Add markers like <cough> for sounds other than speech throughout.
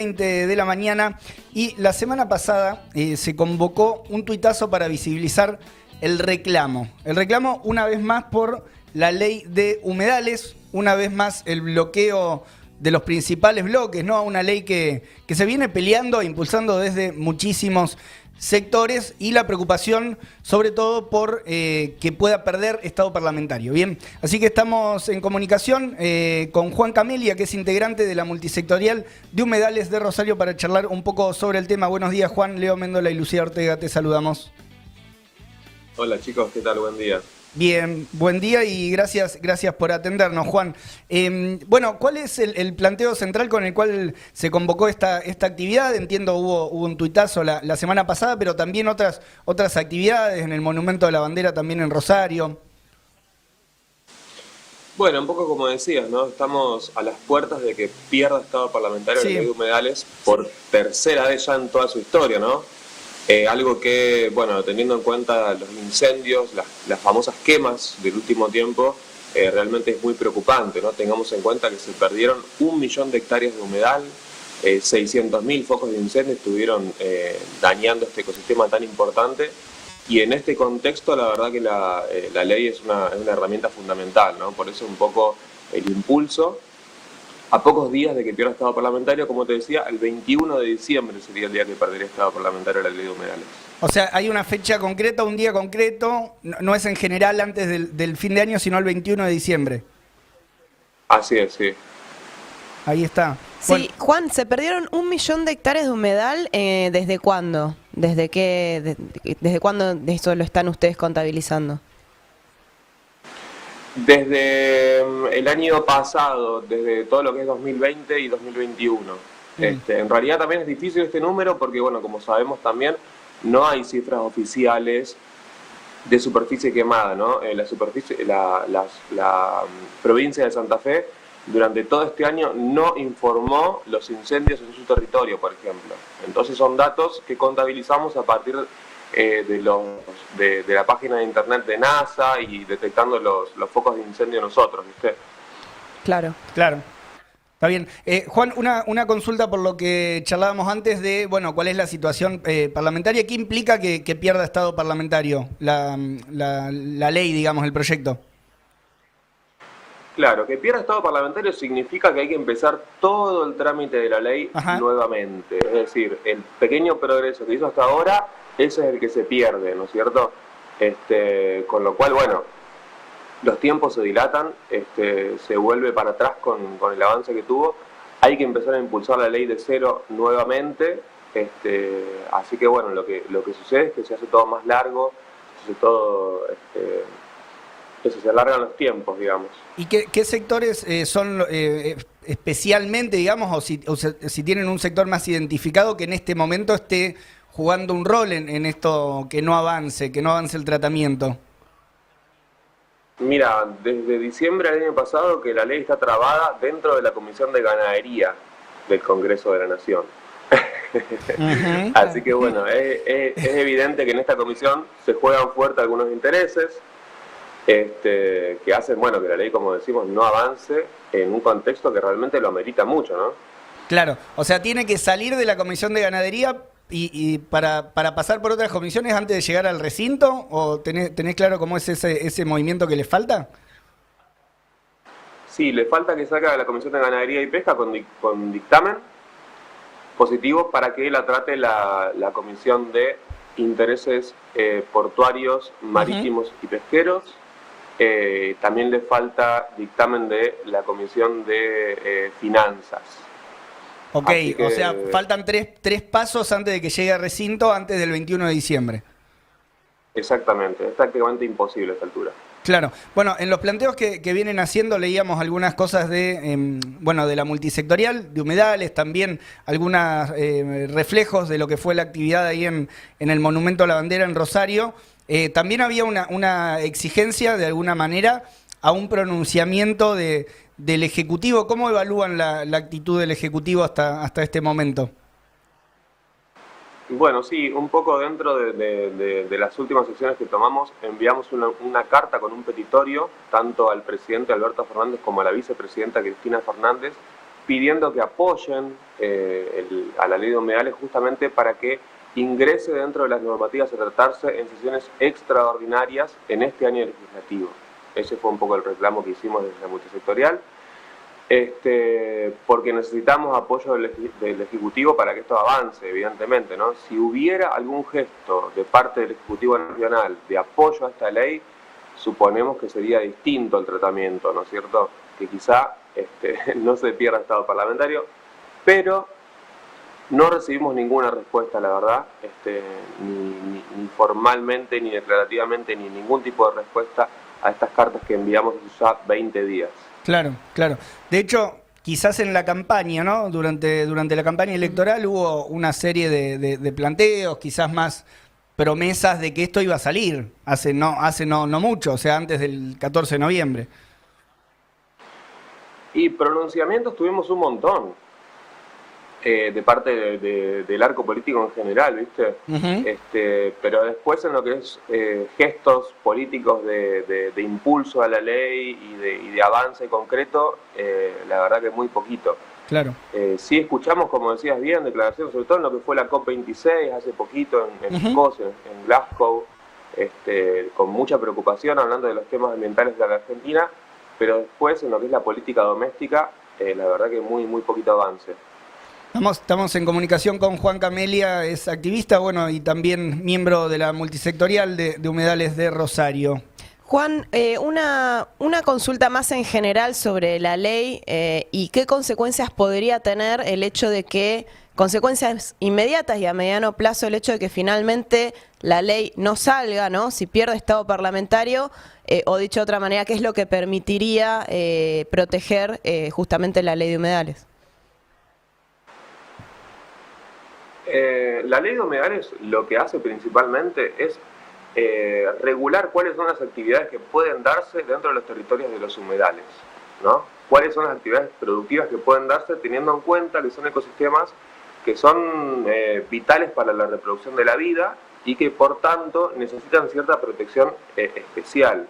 20 de la mañana y la semana pasada eh, se convocó un tuitazo para visibilizar el reclamo. El reclamo una vez más por la ley de humedales, una vez más el bloqueo de los principales bloques, ¿no? Una ley que, que se viene peleando e impulsando desde muchísimos sectores y la preocupación sobre todo por eh, que pueda perder Estado parlamentario. Bien, así que estamos en comunicación eh, con Juan Camelia, que es integrante de la multisectorial de Humedales de Rosario, para charlar un poco sobre el tema. Buenos días, Juan, Leo Méndola y Lucía Ortega, te saludamos. Hola chicos, ¿qué tal? Buen día. Bien, buen día y gracias, gracias por atendernos, Juan. Em, bueno, ¿cuál es el, planteo central con el cual se convocó esta, esta actividad? Entiendo hubo, hubo un tuitazo la, la, semana pasada, pero también otras, otras actividades en el Monumento de la Bandera, también en Rosario. Bueno, un poco como decías, ¿no? Estamos a las puertas de que pierda Estado parlamentario sí. de humedales por tercera vez ya en toda su historia, ¿no? Eh, algo que, bueno, teniendo en cuenta los incendios, las, famosas quemas del último tiempo, eh, realmente es muy preocupante, ¿no? Tengamos en cuenta que se perdieron un millón de hectáreas de humedal, eh, 600.000 focos de incendio estuvieron eh, dañando este ecosistema tan importante y en este contexto la verdad que la, la ley es una, es una herramienta fundamental, ¿no? Por eso un poco el impulso a pocos días de que pierda Estado parlamentario, como te decía, el 21 de diciembre sería el día que perdería Estado parlamentario la ley de humedales. O sea, hay una fecha concreta, un día concreto, no, es en general antes del, fin de año, sino el 21 de diciembre. Así es, sí. Ahí está. Sí, Juan, se perdieron un millón de hectáreas de humedal, eh, ¿desde cuándo? ¿Desde qué, desde cuándo eso lo están ustedes contabilizando? Desde mm, el año pasado, desde todo lo que es 2020 y 2021. Mm. Este, en realidad también es difícil este número porque, bueno, como sabemos también, no hay cifras oficiales de superficie quemada, ¿no? la superficie, la, la, mm, provincia de Santa Fe durante todo este año no informó los incendios en su territorio, por ejemplo. Entonces son datos que contabilizamos a partir de eh, de, los, de, la página de internet de NASA y detectando los, los focos de incendio nosotros, ¿viste? Claro. Claro. Está bien. Eh, Juan, una, una, consulta por lo que charlábamos antes de, bueno, cuál es la situación eh, parlamentaria. ¿Qué implica que, pierda Estado parlamentario la, la, ley, digamos, el proyecto? Claro, que pierda Estado parlamentario significa que hay que empezar todo el trámite de la ley nuevamente. Es decir, el pequeño progreso que hizo hasta ahora ese es el que se pierde, ¿no es cierto? Este, con lo cual, bueno, los tiempos se dilatan, este, se vuelve para atrás con, el avance que tuvo, hay que empezar a impulsar la ley de cero nuevamente, este, así que bueno, lo que, lo que sucede es que se hace todo más largo, se hace todo, este, se alargan los tiempos, digamos. ¿Y qué, sectores eh, son eh, especialmente, digamos, o si, o si tienen un sector más identificado que en este momento esté jugando un rol en, esto que no avance, que no avance el tratamiento? Mira, desde diciembre del año pasado que la ley está trabada dentro de la Comisión de Ganadería del Congreso de la Nación. <laughs> Así que bueno, es, evidente que en esta comisión se juegan fuerte algunos intereses este, que hacen bueno que la ley, como decimos, no avance en un contexto que realmente lo amerita mucho, ¿no? Claro, o sea, tiene que salir de la Comisión de Ganadería y, para, para, pasar por otras comisiones antes de llegar al recinto? ¿O tenés, claro cómo es ese, ese movimiento que le falta? Sí, le falta que salga de la Comisión de Ganadería y Pesca con, con dictamen positivo para que la trate la, la Comisión de Intereses eh, Portuarios, Marítimos y Pesqueros. Eh, también le falta dictamen de la Comisión de eh, Finanzas. Ok, o sea, faltan tres, tres pasos antes de que llegue al recinto, antes del 21 de diciembre. Exactamente, es prácticamente imposible a esta altura. Claro, bueno, en los planteos que, vienen haciendo leíamos algunas cosas de, em, bueno, de la multisectorial, de humedales, también algunos eh, reflejos de lo que fue la actividad ahí en, en el Monumento a la Bandera en Rosario. Eh, también había una, una exigencia, de alguna manera, a un pronunciamiento de, del Ejecutivo. ¿Cómo evalúan la, actitud del Ejecutivo hasta, hasta este momento? Bueno, sí, un poco dentro de, las últimas sesiones que tomamos, enviamos una, carta con un petitorio, tanto al presidente Alberto Fernández como a la vicepresidenta Cristina Fernández, pidiendo que apoyen eh, a la ley de humedales justamente para que ingrese dentro de las normativas a tratarse en sesiones extraordinarias en este año legislativo. Ese fue un poco el reclamo que hicimos desde la multisectorial, este, porque necesitamos apoyo del, Ejecutivo para que esto avance, evidentemente. ¿no? Si hubiera algún gesto de parte del Ejecutivo Nacional de apoyo a esta ley, suponemos que sería distinto el tratamiento, ¿no es cierto? Que quizá este, <laughs> no se pierda estado parlamentario, pero no recibimos ninguna respuesta, la verdad, este, ni, formalmente, ni declarativamente, ni ningún tipo de respuesta a estas cartas que enviamos ya 20 días. Claro, claro. De hecho, quizás en la campaña, ¿no? Durante, durante la campaña electoral hubo una serie de, planteos, quizás más promesas de que esto iba a salir hace no, hace no, no mucho, o sea, antes del 14 de noviembre. Y pronunciamientos tuvimos un montón. Eh, de parte del arco político en general, ¿viste? este, pero después en lo que es eh, gestos políticos de, impulso a la ley y de, avance concreto, eh, la verdad que muy poquito. Claro. sí escuchamos, como decías bien, declaraciones, sobre todo en lo que fue la COP26 hace poquito en, Escocia, en, Glasgow, este, con mucha preocupación hablando de los temas ambientales de la Argentina, pero después en lo que es la política doméstica, la verdad que muy, muy poquito avance. Estamos, en comunicación con Juan Camelia, es activista, bueno, y también miembro de la multisectorial de, Humedales de Rosario. Juan, eh, una, consulta más en general sobre la ley eh, y qué consecuencias podría tener el hecho de que, consecuencias inmediatas y a mediano plazo, el hecho de que finalmente la ley no salga, ¿no? Si pierde estado parlamentario, eh, o dicho de otra manera, ¿qué es lo que permitiría proteger justamente la ley de humedales? Eh, la ley de humedales lo que hace principalmente es eh, regular cuáles son las actividades que pueden darse dentro de los territorios de los humedales, ¿no? Cuáles son las actividades productivas que pueden darse teniendo en cuenta que son ecosistemas que son eh, vitales para la reproducción de la vida y que por tanto necesitan cierta protección especial.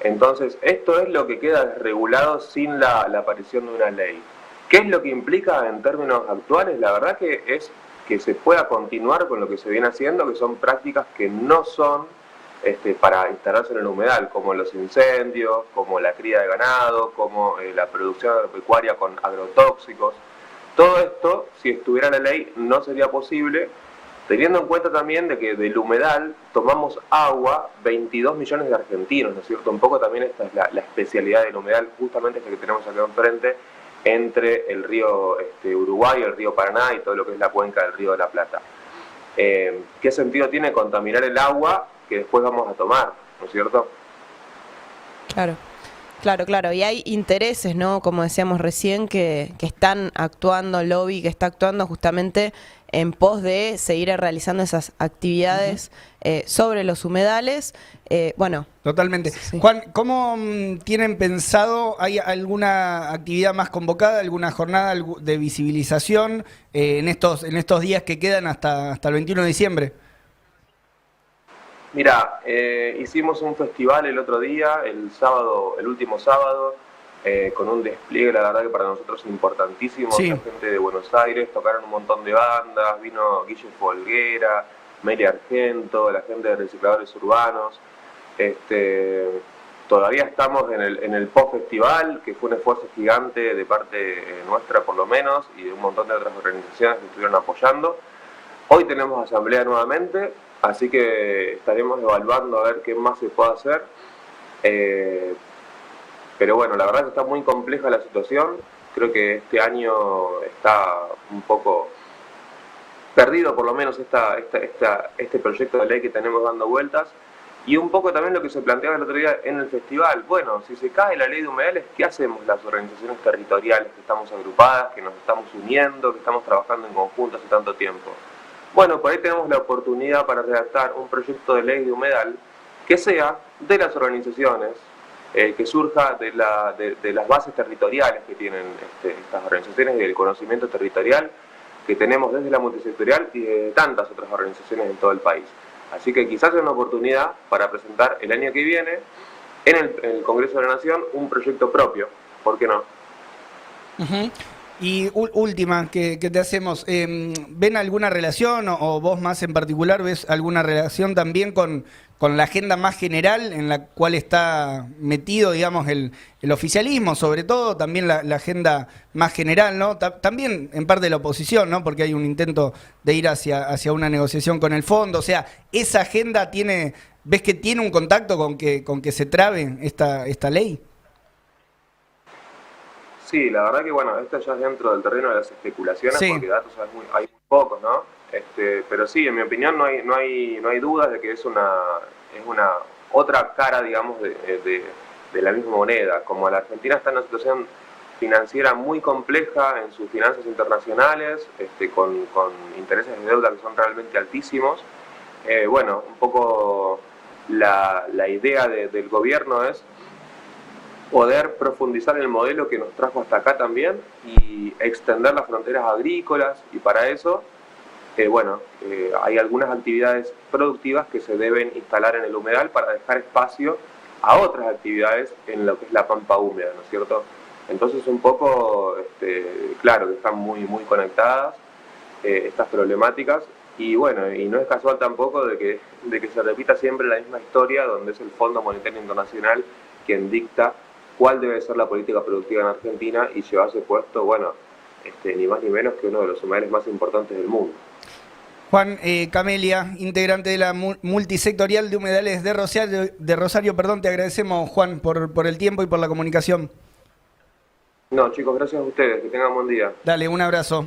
entonces, esto es lo que queda desregulado sin la aparición de una ley. ¿Qué es lo que implica en términos actuales? La verdad que es que se pueda continuar con lo que se viene haciendo, que son prácticas que no son este, para instalarse en el humedal, como los incendios, como la cría de ganado, como eh, la producción agropecuaria con agrotóxicos. Todo esto, si estuviera la ley, no sería posible, teniendo en cuenta también de que del humedal tomamos agua 22 millones de argentinos, ¿no es cierto? Un poco también esta es la, especialidad del humedal, justamente esta que tenemos acá enfrente, entre el río este, Uruguay, el río Paraná y todo lo que es la cuenca del río de la Plata. Eh, ¿Qué sentido tiene contaminar el agua que después vamos a tomar, ¿no es cierto? Claro. Claro, claro, y hay intereses, ¿no? Como decíamos recién, que, que están actuando, lobby que está actuando justamente en pos de seguir realizando esas actividades eh, sobre los humedales. Eh, bueno. Totalmente. Juan, ¿cómo mm, tienen pensado, hay alguna actividad más convocada, alguna jornada de visibilización eh, en, estos, en estos días que quedan hasta, hasta el 21 de diciembre? Mira, hicimos un festival el otro día, el sábado, el último sábado, eh, con un despliegue, la verdad que para nosotros importantísimo, la gente de Buenos Aires, tocaron un montón de bandas, vino Guille Folguera, Meli Argento, la gente de recicladores urbanos. Este, todavía estamos en el, en el post-festival, que fue un esfuerzo gigante de parte nuestra por lo menos, y de un montón de otras organizaciones que estuvieron apoyando. Hoy tenemos asamblea nuevamente, así que estaremos evaluando a ver qué más se puede hacer. Eh, pero bueno, la verdad está muy compleja la situación. Creo que este año está un poco perdido, por lo menos, esta, esta, este proyecto de ley que tenemos dando vueltas. Y un poco también lo que se planteaba el otro día en el festival. Bueno, si se cae la ley de humedales, ¿qué hacemos las organizaciones territoriales que estamos agrupadas, que nos estamos uniendo, que estamos trabajando en conjunto hace tanto tiempo? Bueno, por ahí tenemos la oportunidad para redactar un proyecto de ley de humedal que sea de las organizaciones, eh, que surja de, la, de, las bases territoriales que tienen este, estas organizaciones y del conocimiento territorial que tenemos desde la multisectorial y de tantas otras organizaciones en todo el país. Así que quizás es una oportunidad para presentar el año que viene en el, Congreso de la Nación un proyecto propio, ¿por qué no? Y última que, te hacemos, em, ¿ven alguna relación o, vos más en particular ves alguna relación también con, con la agenda más general en la cual está metido, digamos, el, el oficialismo, sobre todo también la, agenda más general, ¿no? también en parte de la oposición, ¿no? Porque hay un intento de ir hacia, hacia una negociación con el fondo, o sea, esa agenda tiene, ¿ves que tiene un contacto con que, con que se trabe esta, esta ley? Sí, la verdad que bueno, esto ya es dentro del terreno de las especulaciones porque datos hay muy, hay muy pocos, ¿no? Este, pero sí, en mi opinión no hay, no hay, no hay dudas de que es una, es una otra cara, digamos, de, de, la misma moneda. Como la Argentina está en una situación financiera muy compleja en sus finanzas internacionales, este, con, con intereses de deuda que son realmente altísimos, eh, bueno, un poco la, la idea del gobierno es poder profundizar el modelo que nos trajo hasta acá también y extender las fronteras agrícolas y para eso, eh, bueno, eh, hay algunas actividades productivas que se deben instalar en el humedal para dejar espacio a otras actividades en lo que es la pampa húmeda, ¿no es cierto? Entonces un poco, este, claro, que están muy, muy conectadas eh, estas problemáticas y bueno, y no es casual tampoco de que, de que se repita siempre la misma historia donde es el Fondo Monetario Internacional quien dicta cuál debe ser la política productiva en Argentina y llevarse puesto, bueno, este, ni más ni menos que uno de los humedales más importantes del mundo. Juan eh, Camelia, integrante de la multisectorial de humedales de Rosario, de Rosario, perdón, te agradecemos Juan por, por el tiempo y por la comunicación. No, chicos, gracias a ustedes, que tengan buen día. Dale, un abrazo.